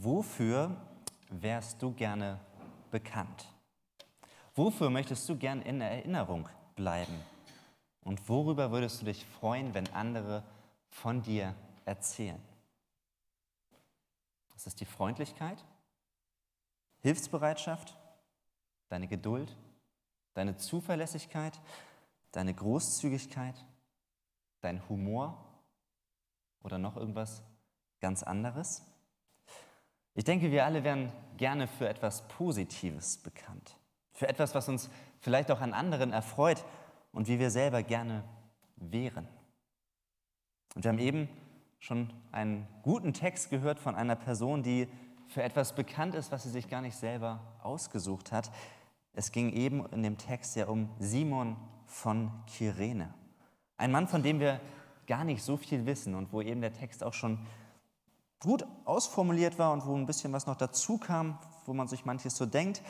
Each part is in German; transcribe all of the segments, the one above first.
Wofür wärst du gerne bekannt? Wofür möchtest du gern in Erinnerung bleiben? Und worüber würdest du dich freuen, wenn andere von dir erzählen? Ist es die Freundlichkeit, Hilfsbereitschaft, deine Geduld, deine Zuverlässigkeit, deine Großzügigkeit, dein Humor oder noch irgendwas ganz anderes? Ich denke, wir alle wären gerne für etwas Positives bekannt, für etwas, was uns vielleicht auch an anderen erfreut und wie wir selber gerne wären. Und wir haben eben schon einen guten Text gehört von einer Person, die für etwas bekannt ist, was sie sich gar nicht selber ausgesucht hat. Es ging eben in dem Text ja um Simon von Kyrene. Ein Mann, von dem wir gar nicht so viel wissen und wo eben der Text auch schon gut ausformuliert war und wo ein bisschen was noch dazu kam, wo man sich manches so denkt.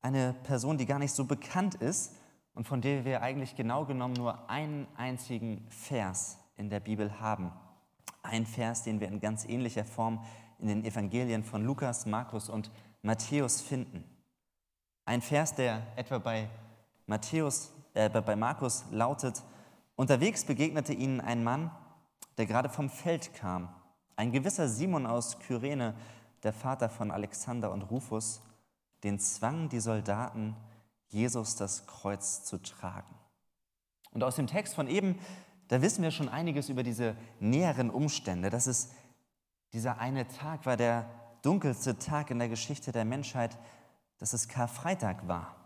Eine Person, die gar nicht so bekannt ist und von der wir eigentlich genau genommen nur einen einzigen Vers in der Bibel haben. Ein Vers, den wir in ganz ähnlicher Form in den Evangelien von Lukas, Markus und Matthäus finden. Ein Vers, der etwa bei Matthäus, äh, bei Markus lautet: Unterwegs begegnete ihnen ein Mann, der gerade vom Feld kam ein gewisser Simon aus Kyrene, der Vater von Alexander und Rufus, den zwangen die Soldaten, Jesus das Kreuz zu tragen. Und aus dem Text von eben, da wissen wir schon einiges über diese näheren Umstände. Dass es dieser eine Tag war der dunkelste Tag in der Geschichte der Menschheit, dass es Karfreitag war.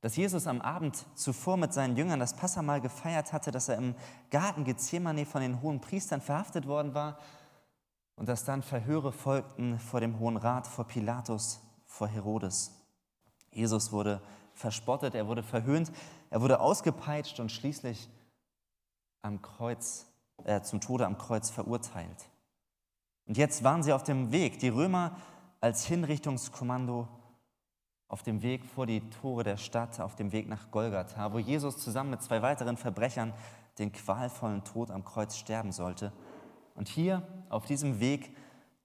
Dass Jesus am Abend zuvor mit seinen Jüngern das Passamal gefeiert hatte, dass er im Garten Gethsemane von den hohen Priestern verhaftet worden war und dass dann Verhöre folgten vor dem Hohen Rat, vor Pilatus, vor Herodes. Jesus wurde verspottet, er wurde verhöhnt, er wurde ausgepeitscht und schließlich am Kreuz, äh, zum Tode am Kreuz verurteilt. Und jetzt waren sie auf dem Weg, die Römer als Hinrichtungskommando auf dem Weg vor die Tore der Stadt, auf dem Weg nach Golgatha, wo Jesus zusammen mit zwei weiteren Verbrechern den qualvollen Tod am Kreuz sterben sollte. Und hier auf diesem Weg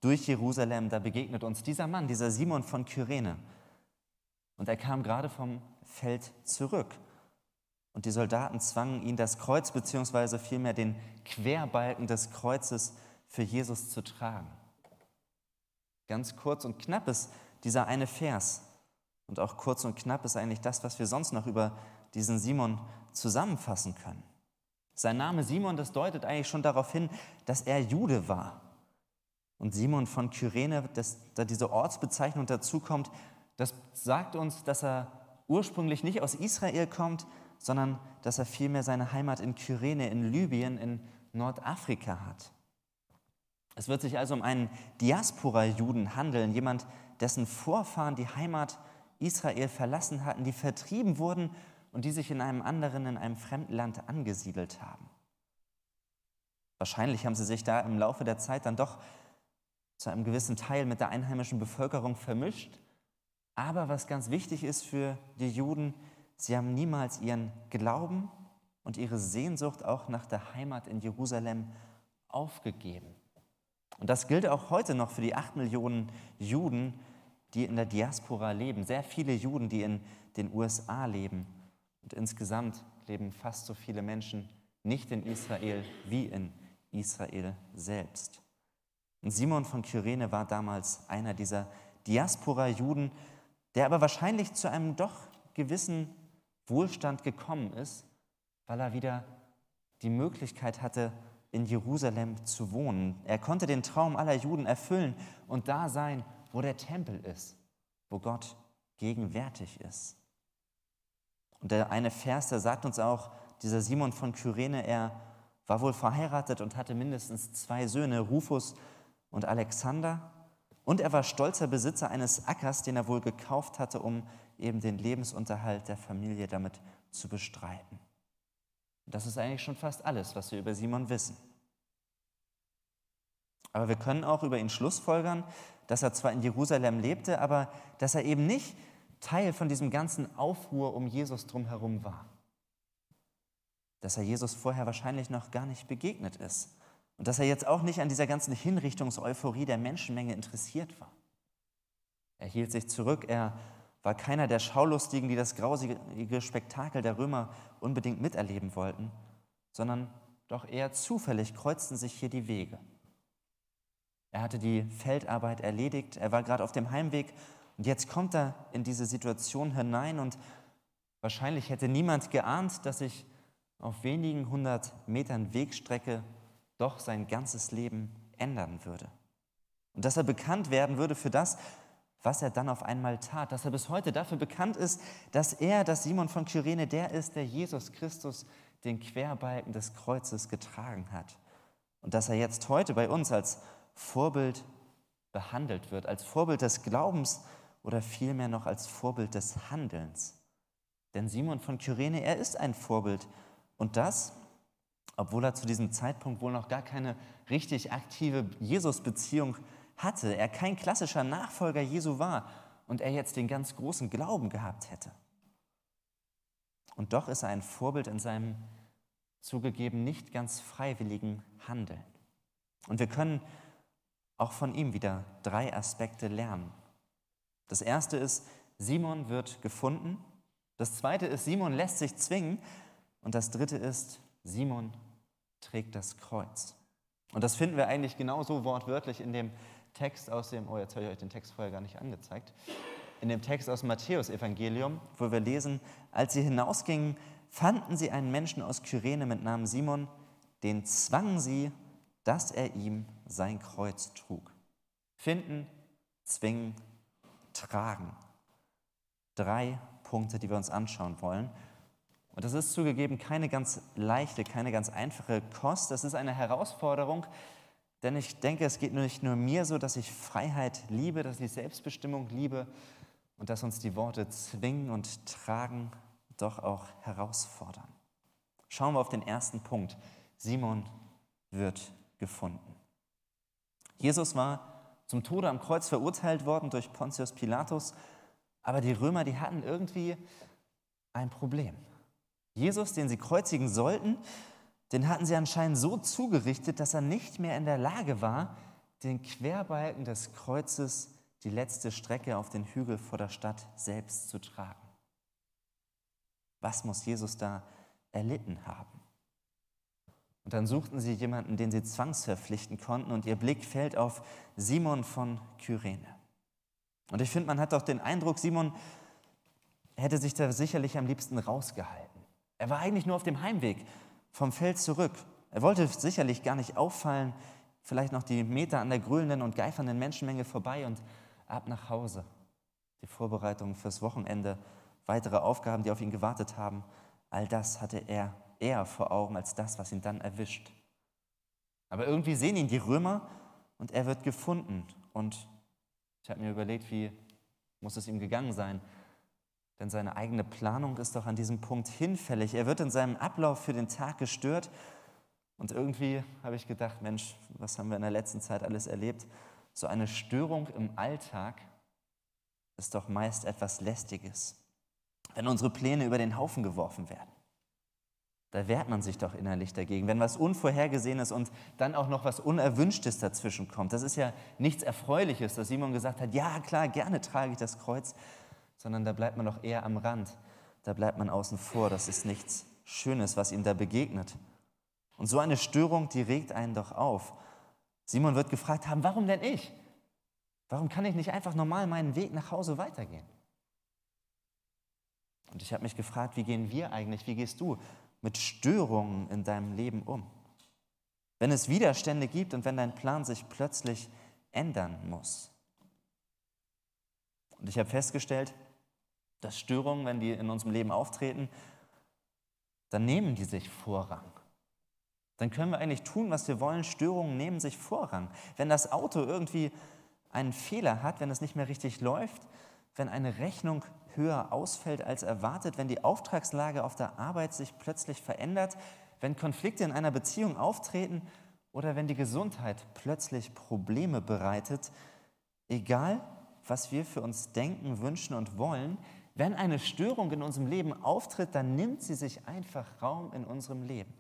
durch Jerusalem, da begegnet uns dieser Mann, dieser Simon von Kyrene. Und er kam gerade vom Feld zurück. Und die Soldaten zwangen ihn, das Kreuz beziehungsweise vielmehr den Querbalken des Kreuzes für Jesus zu tragen. Ganz kurz und knapp ist dieser eine Vers. Und auch kurz und knapp ist eigentlich das, was wir sonst noch über diesen Simon zusammenfassen können. Sein Name Simon, das deutet eigentlich schon darauf hin, dass er Jude war. Und Simon von Kyrene, dass da diese Ortsbezeichnung dazukommt, das sagt uns, dass er ursprünglich nicht aus Israel kommt, sondern dass er vielmehr seine Heimat in Kyrene, in Libyen, in Nordafrika hat. Es wird sich also um einen Diaspora-Juden handeln, jemand, dessen Vorfahren die Heimat Israel verlassen hatten, die vertrieben wurden und die sich in einem anderen, in einem fremden Land angesiedelt haben. Wahrscheinlich haben sie sich da im Laufe der Zeit dann doch zu einem gewissen Teil mit der einheimischen Bevölkerung vermischt. Aber was ganz wichtig ist für die Juden, sie haben niemals ihren Glauben und ihre Sehnsucht auch nach der Heimat in Jerusalem aufgegeben. Und das gilt auch heute noch für die acht Millionen Juden, die in der Diaspora leben. Sehr viele Juden, die in den USA leben und insgesamt leben fast so viele Menschen nicht in Israel wie in Israel selbst. Und Simon von Kyrene war damals einer dieser Diaspora-Juden, der aber wahrscheinlich zu einem doch gewissen Wohlstand gekommen ist, weil er wieder die Möglichkeit hatte, in Jerusalem zu wohnen. Er konnte den Traum aller Juden erfüllen und da sein, wo der Tempel ist, wo Gott gegenwärtig ist. Und der eine Vers, der sagt uns auch, dieser Simon von Kyrene, er war wohl verheiratet und hatte mindestens zwei Söhne, Rufus und Alexander. Und er war stolzer Besitzer eines Ackers, den er wohl gekauft hatte, um eben den Lebensunterhalt der Familie damit zu bestreiten. Das ist eigentlich schon fast alles, was wir über Simon wissen. Aber wir können auch über ihn schlussfolgern, dass er zwar in Jerusalem lebte, aber dass er eben nicht Teil von diesem ganzen Aufruhr um Jesus drumherum war. Dass er Jesus vorher wahrscheinlich noch gar nicht begegnet ist. und dass er jetzt auch nicht an dieser ganzen Hinrichtungseuphorie der Menschenmenge interessiert war. Er hielt sich zurück, er war keiner der Schaulustigen, die das grausige Spektakel der Römer unbedingt miterleben wollten, sondern doch eher zufällig kreuzten sich hier die Wege. Er hatte die Feldarbeit erledigt, er war gerade auf dem Heimweg und jetzt kommt er in diese Situation hinein und wahrscheinlich hätte niemand geahnt, dass sich auf wenigen hundert Metern Wegstrecke doch sein ganzes Leben ändern würde. Und dass er bekannt werden würde für das, was er dann auf einmal tat, dass er bis heute dafür bekannt ist, dass er, dass Simon von Kyrene der ist, der Jesus Christus den Querbalken des Kreuzes getragen hat. Und dass er jetzt heute bei uns als Vorbild behandelt wird, als Vorbild des Glaubens oder vielmehr noch als Vorbild des Handelns. Denn Simon von Kyrene, er ist ein Vorbild. Und das, obwohl er zu diesem Zeitpunkt wohl noch gar keine richtig aktive Jesus-Beziehung hatte, er kein klassischer Nachfolger Jesu war und er jetzt den ganz großen Glauben gehabt hätte. Und doch ist er ein Vorbild in seinem zugegeben nicht ganz freiwilligen Handeln. Und wir können auch von ihm wieder drei Aspekte lernen. Das erste ist, Simon wird gefunden. Das zweite ist, Simon lässt sich zwingen. Und das dritte ist, Simon trägt das Kreuz. Und das finden wir eigentlich genauso wortwörtlich in dem Text aus dem, oh, jetzt habe ich euch den Text vorher gar nicht angezeigt, in dem Text aus dem Matthäus-Evangelium, wo wir lesen, als sie hinausgingen, fanden sie einen Menschen aus Kyrene mit Namen Simon, den zwangen sie, dass er ihm sein Kreuz trug. Finden, zwingen, tragen. Drei Punkte, die wir uns anschauen wollen. Und das ist zugegeben keine ganz leichte, keine ganz einfache Kost. Das ist eine Herausforderung, denn ich denke, es geht nicht nur mir so, dass ich Freiheit liebe, dass ich Selbstbestimmung liebe und dass uns die Worte zwingen und tragen doch auch herausfordern. Schauen wir auf den ersten Punkt. Simon wird gefunden. Jesus war zum Tode am Kreuz verurteilt worden durch Pontius Pilatus, aber die Römer, die hatten irgendwie ein Problem. Jesus, den sie kreuzigen sollten, den hatten sie anscheinend so zugerichtet, dass er nicht mehr in der Lage war, den Querbalken des Kreuzes die letzte Strecke auf den Hügel vor der Stadt selbst zu tragen. Was muss Jesus da erlitten haben? Und dann suchten sie jemanden, den sie zwangsverpflichten konnten, und ihr Blick fällt auf Simon von Kyrene. Und ich finde, man hat doch den Eindruck, Simon hätte sich da sicherlich am liebsten rausgehalten. Er war eigentlich nur auf dem Heimweg vom Feld zurück. Er wollte sicherlich gar nicht auffallen, vielleicht noch die Meter an der grölenden und geifernden Menschenmenge vorbei und ab nach Hause. Die Vorbereitungen fürs Wochenende, weitere Aufgaben, die auf ihn gewartet haben, all das hatte er eher vor Augen als das, was ihn dann erwischt. Aber irgendwie sehen ihn die Römer und er wird gefunden. Und ich habe mir überlegt, wie muss es ihm gegangen sein? Denn seine eigene Planung ist doch an diesem Punkt hinfällig. Er wird in seinem Ablauf für den Tag gestört. Und irgendwie habe ich gedacht, Mensch, was haben wir in der letzten Zeit alles erlebt? So eine Störung im Alltag ist doch meist etwas Lästiges, wenn unsere Pläne über den Haufen geworfen werden. Da wehrt man sich doch innerlich dagegen. Wenn was Unvorhergesehenes und dann auch noch was Unerwünschtes dazwischen kommt, das ist ja nichts Erfreuliches, dass Simon gesagt hat, ja klar, gerne trage ich das Kreuz, sondern da bleibt man doch eher am Rand, da bleibt man außen vor, das ist nichts Schönes, was ihm da begegnet. Und so eine Störung, die regt einen doch auf. Simon wird gefragt haben, warum denn ich? Warum kann ich nicht einfach normal meinen Weg nach Hause weitergehen? Und ich habe mich gefragt, wie gehen wir eigentlich, wie gehst du mit Störungen in deinem Leben um? Wenn es Widerstände gibt und wenn dein Plan sich plötzlich ändern muss. Und ich habe festgestellt, dass Störungen, wenn die in unserem Leben auftreten, dann nehmen die sich Vorrang. Dann können wir eigentlich tun, was wir wollen. Störungen nehmen sich Vorrang. Wenn das Auto irgendwie einen Fehler hat, wenn es nicht mehr richtig läuft, wenn eine Rechnung höher ausfällt als erwartet, wenn die Auftragslage auf der Arbeit sich plötzlich verändert, wenn Konflikte in einer Beziehung auftreten oder wenn die Gesundheit plötzlich Probleme bereitet, egal was wir für uns denken, wünschen und wollen, wenn eine Störung in unserem Leben auftritt, dann nimmt sie sich einfach Raum in unserem Leben.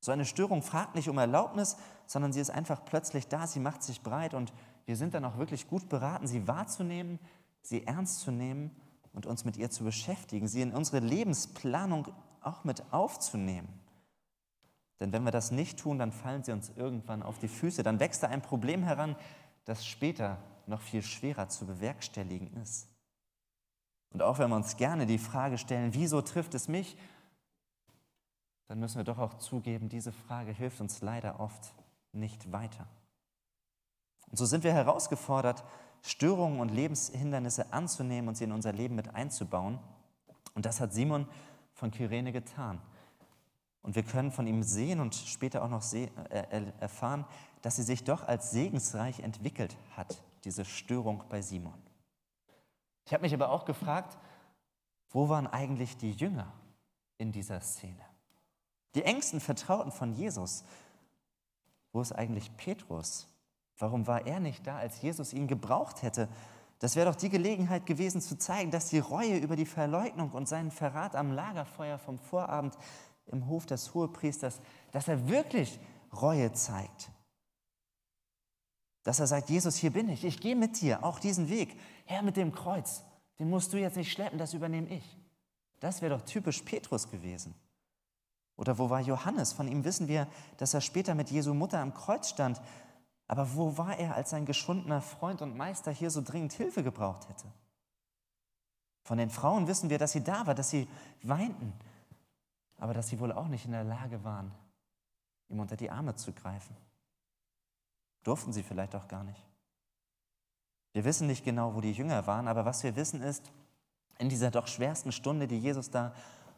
So eine Störung fragt nicht um Erlaubnis, sondern sie ist einfach plötzlich da, sie macht sich breit und wir sind dann auch wirklich gut beraten, sie wahrzunehmen, sie ernst zu nehmen und uns mit ihr zu beschäftigen, sie in unsere Lebensplanung auch mit aufzunehmen. Denn wenn wir das nicht tun, dann fallen sie uns irgendwann auf die Füße. Dann wächst da ein Problem heran, das später noch viel schwerer zu bewerkstelligen ist. Und auch wenn wir uns gerne die Frage stellen, wieso trifft es mich, dann müssen wir doch auch zugeben, diese Frage hilft uns leider oft nicht weiter. Und so sind wir herausgefordert, Störungen und Lebenshindernisse anzunehmen und sie in unser Leben mit einzubauen. Und das hat Simon von Kyrene getan. Und wir können von ihm sehen und später auch noch äh, erfahren, dass sie sich doch als segensreich entwickelt hat, diese Störung bei Simon. Ich habe mich aber auch gefragt, wo waren eigentlich die Jünger in dieser Szene? Die engsten Vertrauten von Jesus. Wo ist eigentlich Petrus? Warum war er nicht da, als Jesus ihn gebraucht hätte? Das wäre doch die Gelegenheit gewesen zu zeigen, dass die Reue über die Verleugnung und seinen Verrat am Lagerfeuer vom Vorabend im Hof des Hohepriesters, dass er wirklich Reue zeigt. Dass er sagt, Jesus, hier bin ich, ich gehe mit dir, auch diesen Weg. Herr mit dem Kreuz, den musst du jetzt nicht schleppen, das übernehme ich. Das wäre doch typisch Petrus gewesen. Oder wo war Johannes? Von ihm wissen wir, dass er später mit Jesu Mutter am Kreuz stand. Aber wo war er, als sein geschundener Freund und Meister hier so dringend Hilfe gebraucht hätte? Von den Frauen wissen wir, dass sie da war, dass sie weinten, aber dass sie wohl auch nicht in der Lage waren, ihm unter die Arme zu greifen. Durften sie vielleicht auch gar nicht. Wir wissen nicht genau, wo die Jünger waren, aber was wir wissen ist, in dieser doch schwersten Stunde, die Jesus da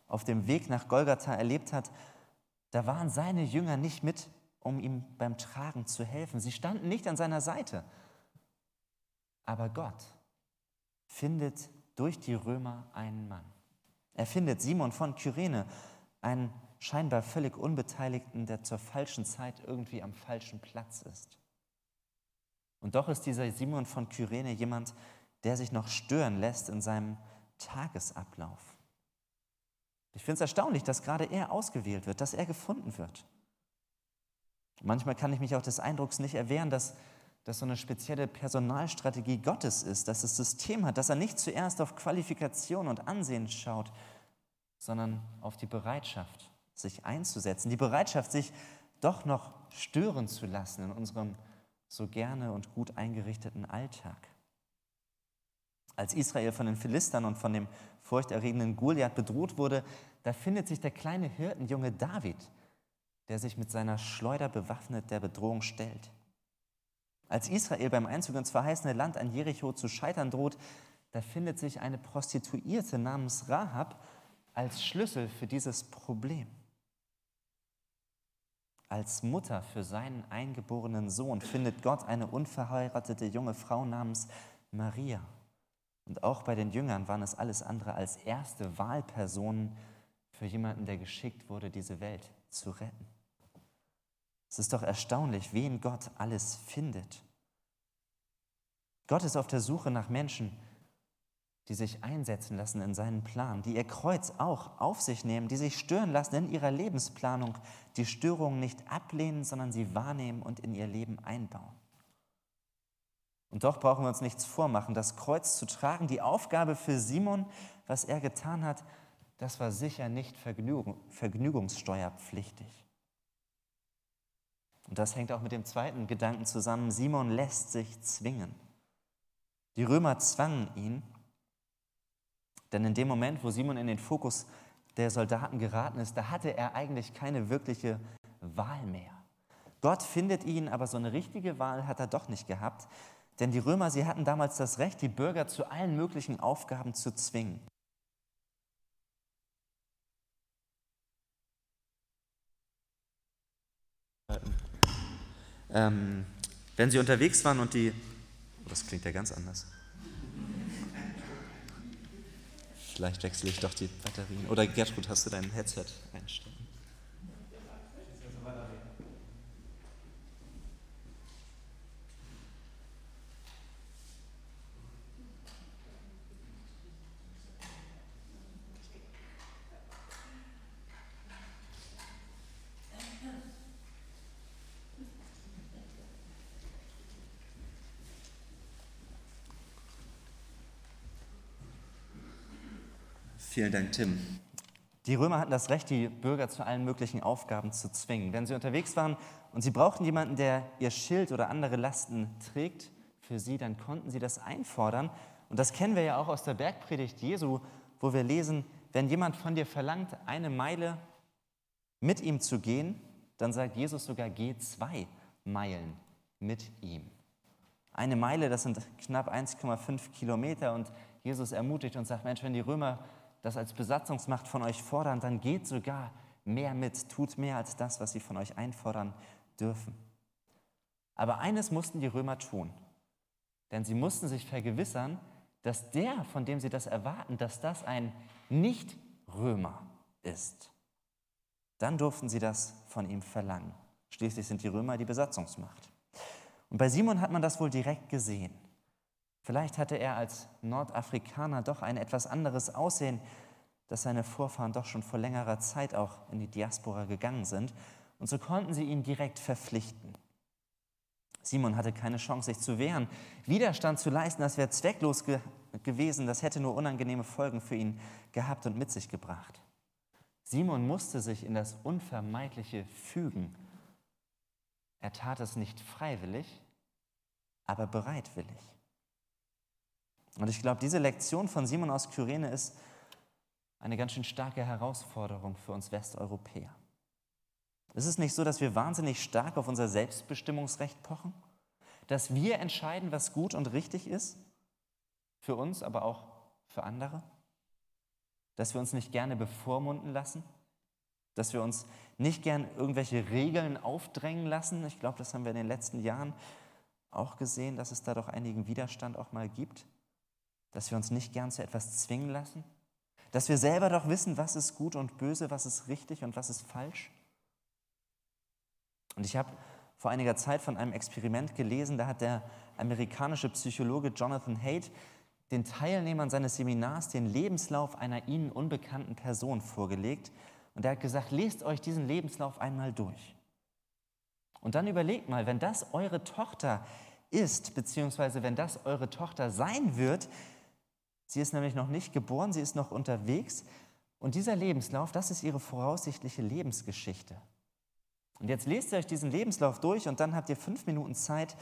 auf dem Weg nach Golgatha erlebt hat, da waren seine Jünger nicht mit, um ihm beim Tragen zu helfen. Sie standen nicht an seiner Seite. Aber Gott findet durch die Römer einen Mann. Er findet Simon von Kyrene einen scheinbar völlig Unbeteiligten, der zur falschen Zeit irgendwie am falschen Platz ist. Und doch ist dieser Simon von Kyrene jemand, der sich noch stören lässt in seinem Tagesablauf. Ich finde es erstaunlich, dass gerade er ausgewählt wird, dass er gefunden wird. Manchmal kann ich mich auch des Eindrucks nicht erwehren, dass das so eine spezielle Personalstrategie Gottes ist, dass das System hat, dass er nicht zuerst auf Qualifikation und Ansehen schaut, sondern auf die Bereitschaft, sich einzusetzen, die Bereitschaft, sich doch noch stören zu lassen in unserem so gerne und gut eingerichteten Alltag. Als Israel von den Philistern und von dem furchterregenden Goliath bedroht wurde, da findet sich der kleine Hirtenjunge David, der sich mit seiner Schleuder bewaffnet der Bedrohung stellt. Als Israel beim Einzug ins verheißene Land an Jericho zu scheitern droht, da findet sich eine Prostituierte namens Rahab als Schlüssel für dieses Problem. Als Mutter für seinen eingeborenen Sohn findet Gott eine unverheiratete junge Frau namens Maria. Und auch bei den Jüngern waren es alles andere als erste Wahlpersonen für jemanden, der geschickt wurde, diese Welt zu retten. Es ist doch erstaunlich, wen Gott alles findet. Gott ist auf der Suche nach Menschen, die sich einsetzen lassen in seinen Plan, die ihr Kreuz auch auf sich nehmen, die sich stören lassen in ihrer Lebensplanung, die Störungen nicht ablehnen, sondern sie wahrnehmen und in ihr Leben einbauen. Und doch brauchen wir uns nichts vormachen. Das Kreuz zu tragen, die Aufgabe für Simon, was er getan hat, das war sicher nicht Vergnügung, vergnügungssteuerpflichtig. Und das hängt auch mit dem zweiten Gedanken zusammen. Simon lässt sich zwingen. Die Römer zwangen ihn, denn in dem Moment, wo Simon in den Fokus der Soldaten geraten ist, da hatte er eigentlich keine wirkliche Wahl mehr. Gott findet ihn, aber so eine richtige Wahl hat er doch nicht gehabt, denn die Römer, sie hatten damals das Recht, die Bürger zu allen möglichen Aufgaben zu zwingen. Ähm, wenn sie unterwegs waren und die, oh, das klingt ja ganz anders. Vielleicht wechsle ich doch die Batterien. Oder Gertrud, hast du dein Headset einstellen? Vielen Dank, Tim. Die Römer hatten das Recht, die Bürger zu allen möglichen Aufgaben zu zwingen. Wenn sie unterwegs waren und sie brauchten jemanden, der ihr Schild oder andere Lasten trägt für sie, dann konnten sie das einfordern. Und das kennen wir ja auch aus der Bergpredigt Jesu, wo wir lesen, wenn jemand von dir verlangt, eine Meile mit ihm zu gehen, dann sagt Jesus sogar, geh zwei Meilen mit ihm. Eine Meile, das sind knapp 1,5 Kilometer und Jesus ermutigt und sagt, Mensch, wenn die Römer das als Besatzungsmacht von euch fordern, dann geht sogar mehr mit, tut mehr als das, was sie von euch einfordern dürfen. Aber eines mussten die Römer tun, denn sie mussten sich vergewissern, dass der, von dem sie das erwarten, dass das ein Nicht-Römer ist. Dann durften sie das von ihm verlangen. Schließlich sind die Römer die Besatzungsmacht. Und bei Simon hat man das wohl direkt gesehen. Vielleicht hatte er als Nordafrikaner doch ein etwas anderes Aussehen, dass seine Vorfahren doch schon vor längerer Zeit auch in die Diaspora gegangen sind. Und so konnten sie ihn direkt verpflichten. Simon hatte keine Chance, sich zu wehren. Widerstand zu leisten, das wäre zwecklos ge gewesen, das hätte nur unangenehme Folgen für ihn gehabt und mit sich gebracht. Simon musste sich in das Unvermeidliche fügen. Er tat es nicht freiwillig, aber bereitwillig. Und ich glaube, diese Lektion von Simon aus Kyrene ist eine ganz schön starke Herausforderung für uns Westeuropäer. Es ist nicht so, dass wir wahnsinnig stark auf unser Selbstbestimmungsrecht pochen, dass wir entscheiden, was gut und richtig ist, für uns, aber auch für andere, dass wir uns nicht gerne bevormunden lassen, dass wir uns nicht gern irgendwelche Regeln aufdrängen lassen. Ich glaube, das haben wir in den letzten Jahren auch gesehen, dass es da doch einigen Widerstand auch mal gibt dass wir uns nicht gern zu etwas zwingen lassen, dass wir selber doch wissen, was ist gut und böse, was ist richtig und was ist falsch. Und ich habe vor einiger Zeit von einem Experiment gelesen, da hat der amerikanische Psychologe Jonathan Haidt den Teilnehmern seines Seminars den Lebenslauf einer ihnen unbekannten Person vorgelegt. Und er hat gesagt, lest euch diesen Lebenslauf einmal durch. Und dann überlegt mal, wenn das eure Tochter ist, beziehungsweise wenn das eure Tochter sein wird, Sie ist nämlich noch nicht geboren, sie ist noch unterwegs. Und dieser Lebenslauf, das ist ihre voraussichtliche Lebensgeschichte. Und jetzt lest ihr euch diesen Lebenslauf durch und dann habt ihr fünf Minuten Zeit,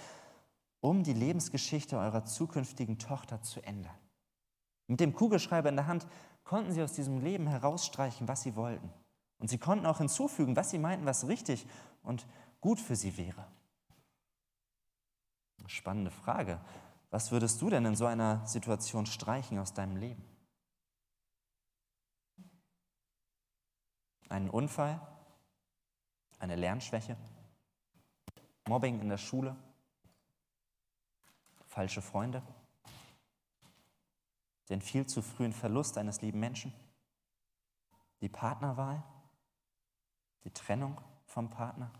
um die Lebensgeschichte eurer zukünftigen Tochter zu ändern. Mit dem Kugelschreiber in der Hand konnten sie aus diesem Leben herausstreichen, was sie wollten. Und sie konnten auch hinzufügen, was sie meinten, was richtig und gut für sie wäre. Spannende Frage. Was würdest du denn in so einer Situation streichen aus deinem Leben? Einen Unfall? Eine Lernschwäche? Mobbing in der Schule? Falsche Freunde? Den viel zu frühen Verlust eines lieben Menschen? Die Partnerwahl? Die Trennung vom Partner?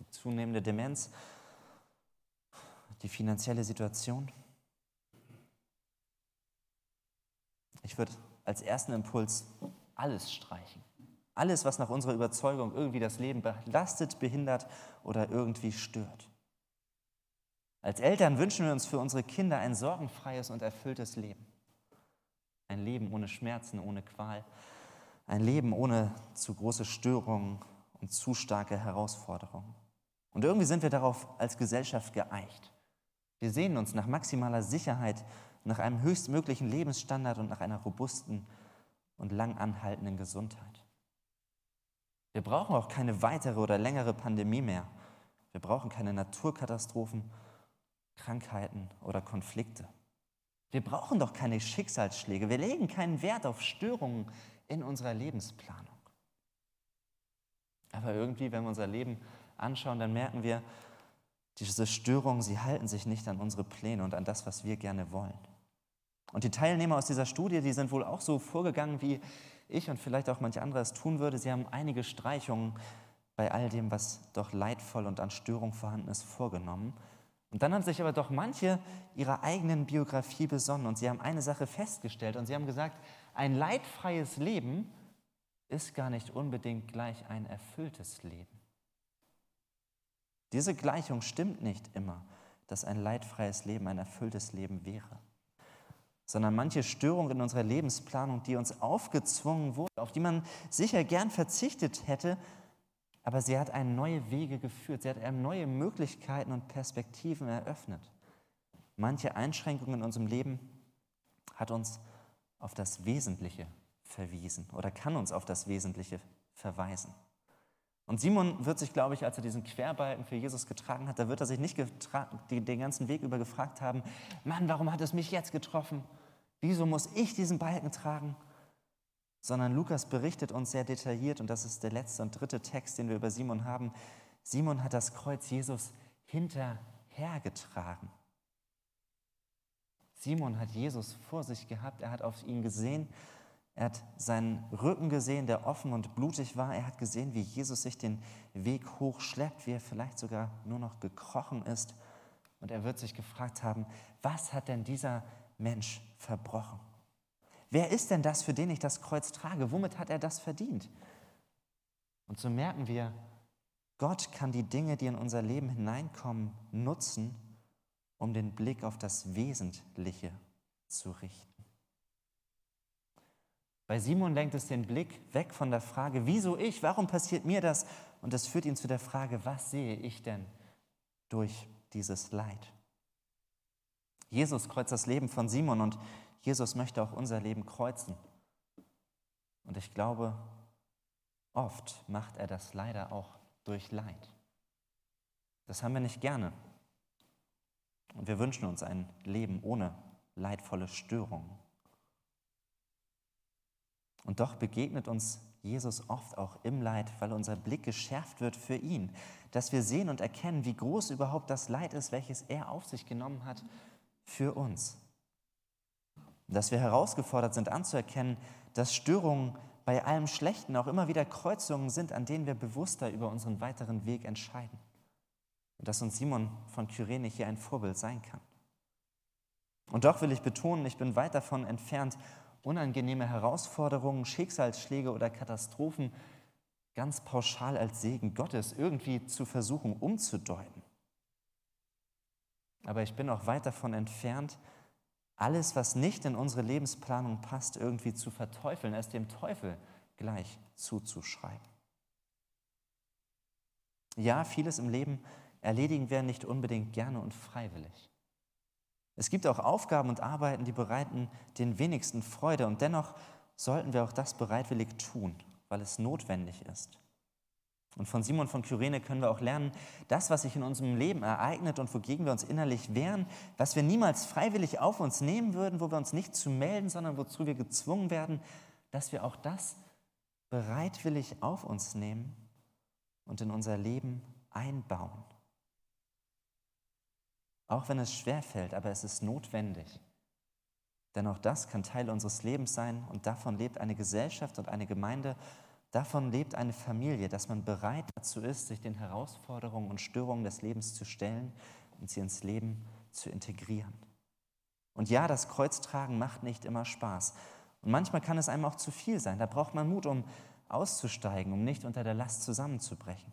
Die zunehmende Demenz? Die finanzielle Situation? Ich würde als ersten Impuls alles streichen. Alles, was nach unserer Überzeugung irgendwie das Leben belastet, behindert oder irgendwie stört. Als Eltern wünschen wir uns für unsere Kinder ein sorgenfreies und erfülltes Leben. Ein Leben ohne Schmerzen, ohne Qual. Ein Leben ohne zu große Störungen und zu starke Herausforderungen. Und irgendwie sind wir darauf als Gesellschaft geeicht. Wir sehnen uns nach maximaler Sicherheit, nach einem höchstmöglichen Lebensstandard und nach einer robusten und lang anhaltenden Gesundheit. Wir brauchen auch keine weitere oder längere Pandemie mehr. Wir brauchen keine Naturkatastrophen, Krankheiten oder Konflikte. Wir brauchen doch keine Schicksalsschläge. Wir legen keinen Wert auf Störungen in unserer Lebensplanung. Aber irgendwie, wenn wir unser Leben anschauen, dann merken wir, diese Störungen, sie halten sich nicht an unsere Pläne und an das, was wir gerne wollen. Und die Teilnehmer aus dieser Studie, die sind wohl auch so vorgegangen, wie ich und vielleicht auch manche andere es tun würde. Sie haben einige Streichungen bei all dem, was doch leidvoll und an Störung vorhanden ist, vorgenommen. Und dann haben sich aber doch manche ihrer eigenen Biografie besonnen und sie haben eine Sache festgestellt und sie haben gesagt, ein leidfreies Leben ist gar nicht unbedingt gleich ein erfülltes Leben. Diese Gleichung stimmt nicht immer, dass ein leidfreies Leben ein erfülltes Leben wäre. sondern manche Störung in unserer Lebensplanung, die uns aufgezwungen wurde, auf die man sicher gern verzichtet hätte, aber sie hat einen neue Wege geführt, sie hat einem neue Möglichkeiten und Perspektiven eröffnet. Manche Einschränkungen in unserem Leben hat uns auf das Wesentliche verwiesen oder kann uns auf das Wesentliche verweisen. Und Simon wird sich, glaube ich, als er diesen Querbalken für Jesus getragen hat, da wird er sich nicht den ganzen Weg über gefragt haben, Mann, warum hat es mich jetzt getroffen? Wieso muss ich diesen Balken tragen? Sondern Lukas berichtet uns sehr detailliert, und das ist der letzte und dritte Text, den wir über Simon haben. Simon hat das Kreuz Jesus hinterhergetragen. Simon hat Jesus vor sich gehabt, er hat auf ihn gesehen er hat seinen Rücken gesehen, der offen und blutig war. Er hat gesehen, wie Jesus sich den Weg hochschleppt, wie er vielleicht sogar nur noch gekrochen ist. Und er wird sich gefragt haben, was hat denn dieser Mensch verbrochen? Wer ist denn das, für den ich das Kreuz trage? Womit hat er das verdient? Und so merken wir, Gott kann die Dinge, die in unser Leben hineinkommen, nutzen, um den Blick auf das Wesentliche zu richten. Bei Simon lenkt es den Blick weg von der Frage, wieso ich, warum passiert mir das? Und das führt ihn zu der Frage, was sehe ich denn durch dieses Leid? Jesus kreuzt das Leben von Simon und Jesus möchte auch unser Leben kreuzen. Und ich glaube, oft macht er das leider auch durch Leid. Das haben wir nicht gerne. Und wir wünschen uns ein Leben ohne leidvolle Störungen. Und doch begegnet uns Jesus oft auch im Leid, weil unser Blick geschärft wird für ihn, dass wir sehen und erkennen, wie groß überhaupt das Leid ist, welches er auf sich genommen hat für uns. Dass wir herausgefordert sind anzuerkennen, dass Störungen bei allem Schlechten auch immer wieder Kreuzungen sind, an denen wir bewusster über unseren weiteren Weg entscheiden. Und dass uns Simon von Kyrene hier ein Vorbild sein kann. Und doch will ich betonen, ich bin weit davon entfernt, unangenehme Herausforderungen, Schicksalsschläge oder Katastrophen ganz pauschal als Segen Gottes irgendwie zu versuchen umzudeuten. Aber ich bin auch weit davon entfernt, alles, was nicht in unsere Lebensplanung passt, irgendwie zu verteufeln, es dem Teufel gleich zuzuschreiben. Ja, vieles im Leben erledigen wir nicht unbedingt gerne und freiwillig. Es gibt auch Aufgaben und Arbeiten, die bereiten den wenigsten Freude und dennoch sollten wir auch das bereitwillig tun, weil es notwendig ist. Und von Simon von Kyrene können wir auch lernen, das, was sich in unserem Leben ereignet und wogegen wir uns innerlich wehren, was wir niemals freiwillig auf uns nehmen würden, wo wir uns nicht zu melden, sondern wozu wir gezwungen werden, dass wir auch das bereitwillig auf uns nehmen und in unser Leben einbauen. Auch wenn es schwer fällt, aber es ist notwendig. Denn auch das kann Teil unseres Lebens sein und davon lebt eine Gesellschaft und eine Gemeinde, davon lebt eine Familie, dass man bereit dazu ist, sich den Herausforderungen und Störungen des Lebens zu stellen und sie ins Leben zu integrieren. Und ja, das Kreuztragen macht nicht immer Spaß. Und manchmal kann es einem auch zu viel sein. Da braucht man Mut, um auszusteigen, um nicht unter der Last zusammenzubrechen.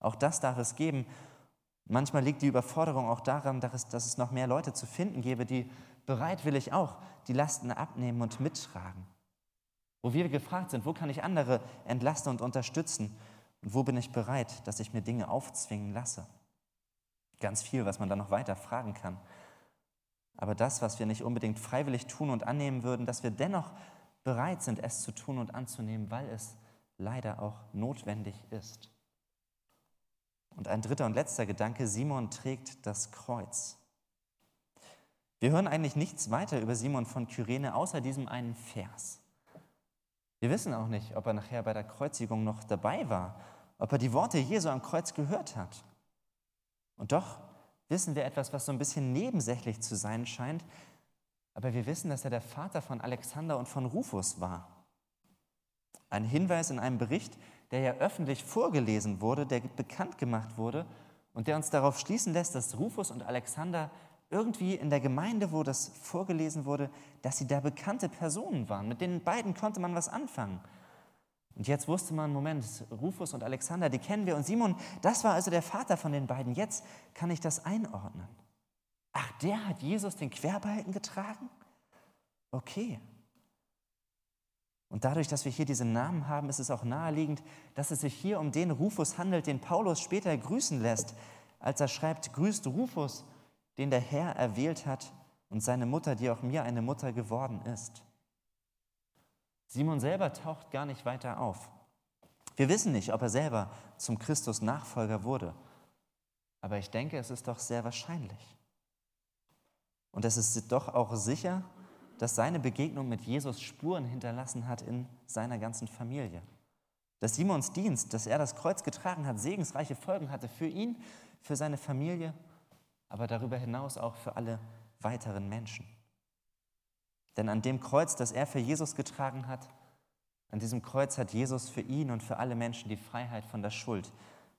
Auch das darf es geben Manchmal liegt die Überforderung auch daran, dass es noch mehr Leute zu finden gäbe, die bereitwillig auch die Lasten abnehmen und mittragen. Wo wir gefragt sind, wo kann ich andere entlasten und unterstützen und wo bin ich bereit, dass ich mir Dinge aufzwingen lasse. Ganz viel, was man dann noch weiter fragen kann. Aber das, was wir nicht unbedingt freiwillig tun und annehmen würden, dass wir dennoch bereit sind, es zu tun und anzunehmen, weil es leider auch notwendig ist. Und ein dritter und letzter Gedanke, Simon trägt das Kreuz. Wir hören eigentlich nichts weiter über Simon von Kyrene außer diesem einen Vers. Wir wissen auch nicht, ob er nachher bei der Kreuzigung noch dabei war, ob er die Worte Jesu am Kreuz gehört hat. Und doch wissen wir etwas, was so ein bisschen nebensächlich zu sein scheint, aber wir wissen, dass er der Vater von Alexander und von Rufus war. Ein Hinweis in einem Bericht, der ja öffentlich vorgelesen wurde, der bekannt gemacht wurde und der uns darauf schließen lässt, dass Rufus und Alexander irgendwie in der Gemeinde, wo das vorgelesen wurde, dass sie da bekannte Personen waren. Mit den beiden konnte man was anfangen. Und jetzt wusste man, Moment, Rufus und Alexander, die kennen wir. Und Simon, das war also der Vater von den beiden. Jetzt kann ich das einordnen. Ach, der hat Jesus den Querbalken getragen? okay. Und dadurch, dass wir hier diese Namen haben, ist es auch naheliegend, dass es sich hier um den Rufus handelt, den Paulus später grüßen lässt, als er schreibt, grüßt Rufus, den der Herr erwählt hat, und seine Mutter, die auch mir eine Mutter geworden ist. Simon selber taucht gar nicht weiter auf. Wir wissen nicht, ob er selber zum Christus Nachfolger wurde, aber ich denke, es ist doch sehr wahrscheinlich. Und es ist doch auch sicher, dass seine Begegnung mit Jesus Spuren hinterlassen hat in seiner ganzen Familie. Dass Simons Dienst, dass er das Kreuz getragen hat, segensreiche Folgen hatte für ihn, für seine Familie, aber darüber hinaus auch für alle weiteren Menschen. Denn an dem Kreuz, das er für Jesus getragen hat, an diesem Kreuz hat Jesus für ihn und für alle Menschen die Freiheit von der Schuld.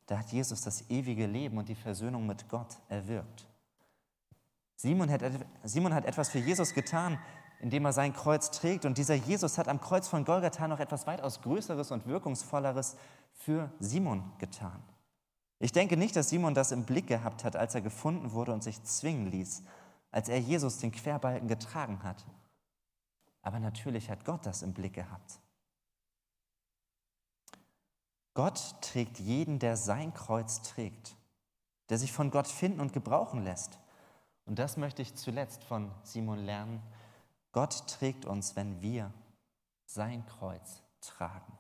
Da hat Jesus das ewige Leben und die Versöhnung mit Gott erwirkt. Simon hat, Simon hat etwas für Jesus getan, indem er sein Kreuz trägt. Und dieser Jesus hat am Kreuz von Golgatha noch etwas weitaus Größeres und Wirkungsvolleres für Simon getan. Ich denke nicht, dass Simon das im Blick gehabt hat, als er gefunden wurde und sich zwingen ließ, als er Jesus den Querbalken getragen hat. Aber natürlich hat Gott das im Blick gehabt. Gott trägt jeden, der sein Kreuz trägt, der sich von Gott finden und gebrauchen lässt. Und das möchte ich zuletzt von Simon lernen. Gott trägt uns, wenn wir sein Kreuz tragen.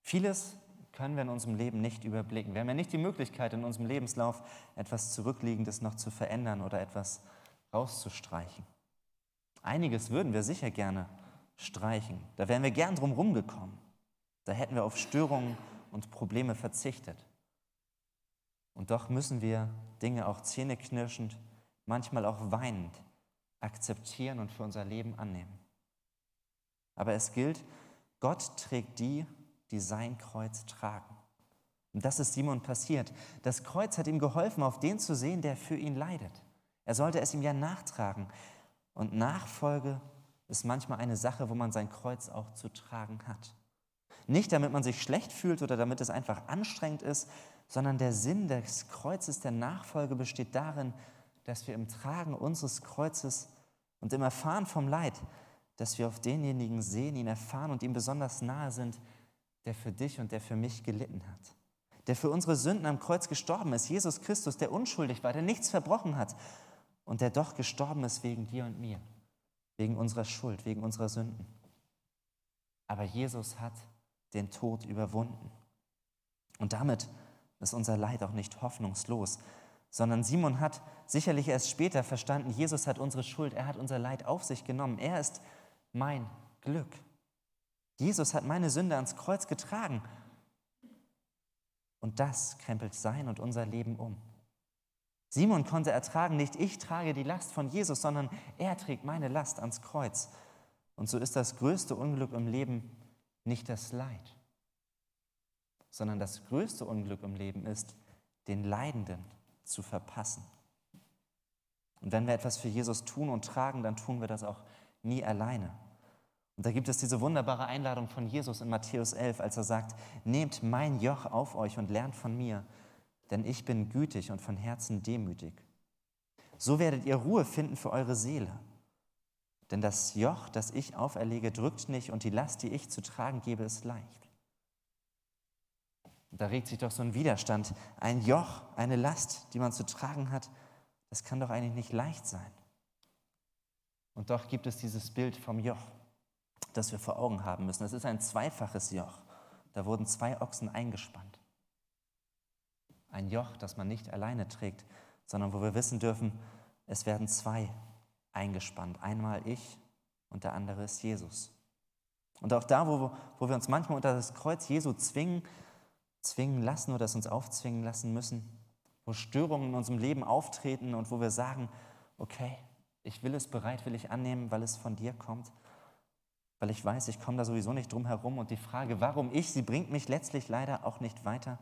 Vieles können wir in unserem Leben nicht überblicken. Wir haben ja nicht die Möglichkeit, in unserem Lebenslauf etwas Zurückliegendes noch zu verändern oder etwas rauszustreichen. Einiges würden wir sicher gerne streichen. Da wären wir gern drum rumgekommen. Da hätten wir auf Störungen und Probleme verzichtet. Und doch müssen wir Dinge auch zähneknirschend, manchmal auch weinend akzeptieren und für unser Leben annehmen. Aber es gilt, Gott trägt die, die sein Kreuz tragen. Und das ist Simon passiert. Das Kreuz hat ihm geholfen, auf den zu sehen, der für ihn leidet. Er sollte es ihm ja nachtragen. Und Nachfolge ist manchmal eine Sache, wo man sein Kreuz auch zu tragen hat. Nicht damit man sich schlecht fühlt oder damit es einfach anstrengend ist, sondern der Sinn des Kreuzes der Nachfolge besteht darin, dass wir im Tragen unseres Kreuzes und im Erfahren vom Leid, dass wir auf denjenigen sehen, ihn erfahren und ihm besonders nahe sind, der für dich und der für mich gelitten hat, der für unsere Sünden am Kreuz gestorben ist, Jesus Christus, der unschuldig war, der nichts verbrochen hat und der doch gestorben ist wegen dir und mir, wegen unserer Schuld, wegen unserer Sünden. Aber Jesus hat den Tod überwunden. Und damit ist unser Leid auch nicht hoffnungslos, sondern Simon hat sicherlich erst später verstanden, Jesus hat unsere Schuld, er hat unser Leid auf sich genommen, er ist mein Glück. Jesus hat meine Sünde ans Kreuz getragen. Und das krempelt sein und unser Leben um. Simon konnte ertragen, nicht ich trage die Last von Jesus, sondern er trägt meine Last ans Kreuz. Und so ist das größte Unglück im Leben nicht das Leid, sondern das größte Unglück im Leben ist, den Leidenden zu verpassen. Und wenn wir etwas für Jesus tun und tragen, dann tun wir das auch nie alleine. Und da gibt es diese wunderbare Einladung von Jesus in Matthäus 11, als er sagt, nehmt mein Joch auf euch und lernt von mir, denn ich bin gütig und von Herzen demütig. So werdet ihr Ruhe finden für eure Seele. Denn das Joch, das ich auferlege, drückt nicht und die Last, die ich zu tragen gebe, ist leicht. Da regt sich doch so ein Widerstand. Ein Joch, eine Last, die man zu tragen hat, das kann doch eigentlich nicht leicht sein. Und doch gibt es dieses Bild vom Joch das wir vor Augen haben müssen. Es ist ein zweifaches Joch. Da wurden zwei Ochsen eingespannt. Ein Joch, das man nicht alleine trägt, sondern wo wir wissen dürfen, es werden zwei eingespannt. Einmal ich und der andere ist Jesus. Und auch da, wo, wo wir uns manchmal unter das Kreuz Jesu zwingen, zwingen lassen oder es uns aufzwingen lassen müssen, wo Störungen in unserem Leben auftreten und wo wir sagen, okay, ich will es bereitwillig annehmen, weil es von dir kommt, weil ich weiß, ich komme da sowieso nicht drum herum und die Frage, warum ich, sie bringt mich letztlich leider auch nicht weiter,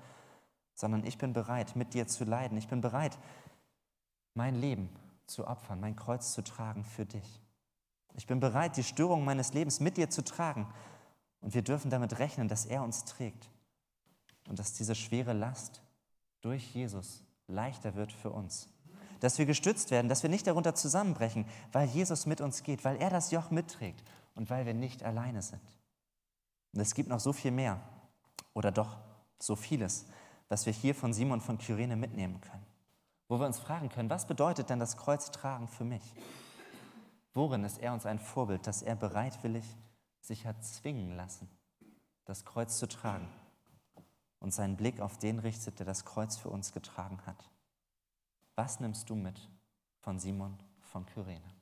sondern ich bin bereit, mit dir zu leiden. Ich bin bereit, mein Leben zu opfern, mein Kreuz zu tragen für dich. Ich bin bereit, die Störung meines Lebens mit dir zu tragen. Und wir dürfen damit rechnen, dass er uns trägt und dass diese schwere Last durch Jesus leichter wird für uns dass wir gestützt werden, dass wir nicht darunter zusammenbrechen, weil Jesus mit uns geht, weil er das Joch mitträgt und weil wir nicht alleine sind. Und es gibt noch so viel mehr oder doch so vieles, was wir hier von Simon von Kyrene mitnehmen können. Wo wir uns fragen können, was bedeutet denn das Kreuz tragen für mich? Worin ist er uns ein Vorbild, dass er bereitwillig sich hat zwingen lassen, das Kreuz zu tragen und seinen Blick auf den richtet, der das Kreuz für uns getragen hat? Was nimmst du mit von Simon von Kyrene?